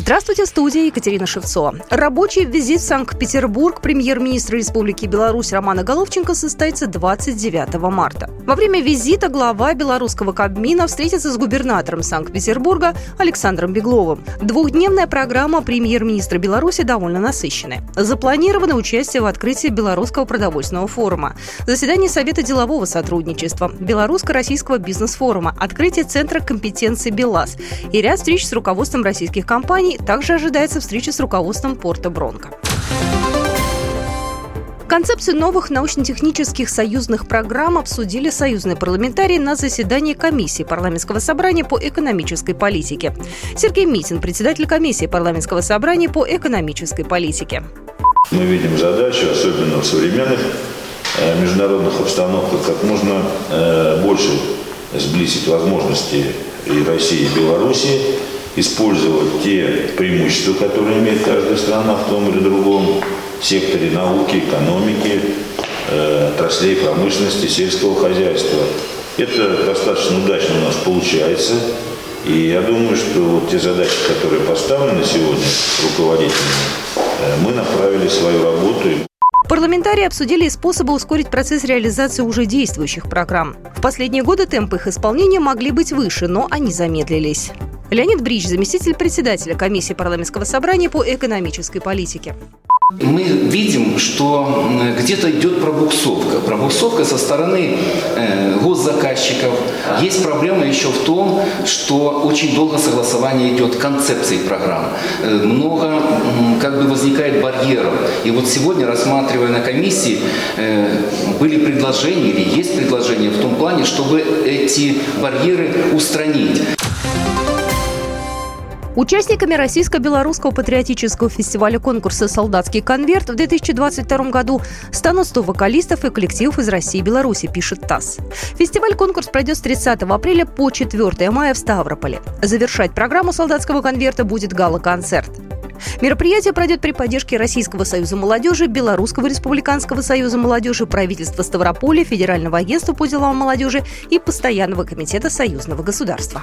Здравствуйте, студия Екатерина Шевцова. Рабочий визит в Санкт-Петербург премьер-министра Республики Беларусь Романа Головченко состоится 29 марта. Во время визита глава белорусского Кабмина встретится с губернатором Санкт-Петербурга Александром Бегловым. Двухдневная программа премьер-министра Беларуси довольно насыщенная. Запланировано участие в открытии Белорусского продовольственного форума, заседание Совета делового сотрудничества, Белорусско-российского бизнес-форума, открытие Центра компетенции БелАЗ и ряд встреч с руководством российских компаний компаний также ожидается встреча с руководством порта Бронко. Концепцию новых научно-технических союзных программ обсудили союзные парламентарии на заседании комиссии парламентского собрания по экономической политике. Сергей Митин, председатель комиссии парламентского собрания по экономической политике. Мы видим задачу, особенно в современных э, международных обстановках, как можно э, больше сблизить возможности и России, и Белоруссии использовать те преимущества, которые имеет каждая страна в том или другом секторе науки, экономики, э, отраслей промышленности, сельского хозяйства. Это достаточно удачно у нас получается. И я думаю, что вот те задачи, которые поставлены сегодня руководителями, э, мы направили свою работу. Парламентарии обсудили способы ускорить процесс реализации уже действующих программ. В последние годы темпы их исполнения могли быть выше, но они замедлились. Леонид Брич, заместитель председателя комиссии парламентского собрания по экономической политике. Мы видим, что где-то идет пробуксовка. Пробуксовка со стороны э, госзаказчиков. Есть проблема еще в том, что очень долго согласование идет концепции программ. Э, много как бы возникает барьеров. И вот сегодня, рассматривая на комиссии, э, были предложения или есть предложения в том плане, чтобы эти барьеры устранить. Участниками российско-белорусского патриотического фестиваля конкурса «Солдатский конверт» в 2022 году станут 100 вокалистов и коллективов из России и Беларуси, пишет ТАСС. Фестиваль-конкурс пройдет с 30 апреля по 4 мая в Ставрополе. Завершать программу «Солдатского конверта» будет гала-концерт. Мероприятие пройдет при поддержке Российского союза молодежи, Белорусского республиканского союза молодежи, правительства Ставрополя, Федерального агентства по делам молодежи и Постоянного комитета союзного государства.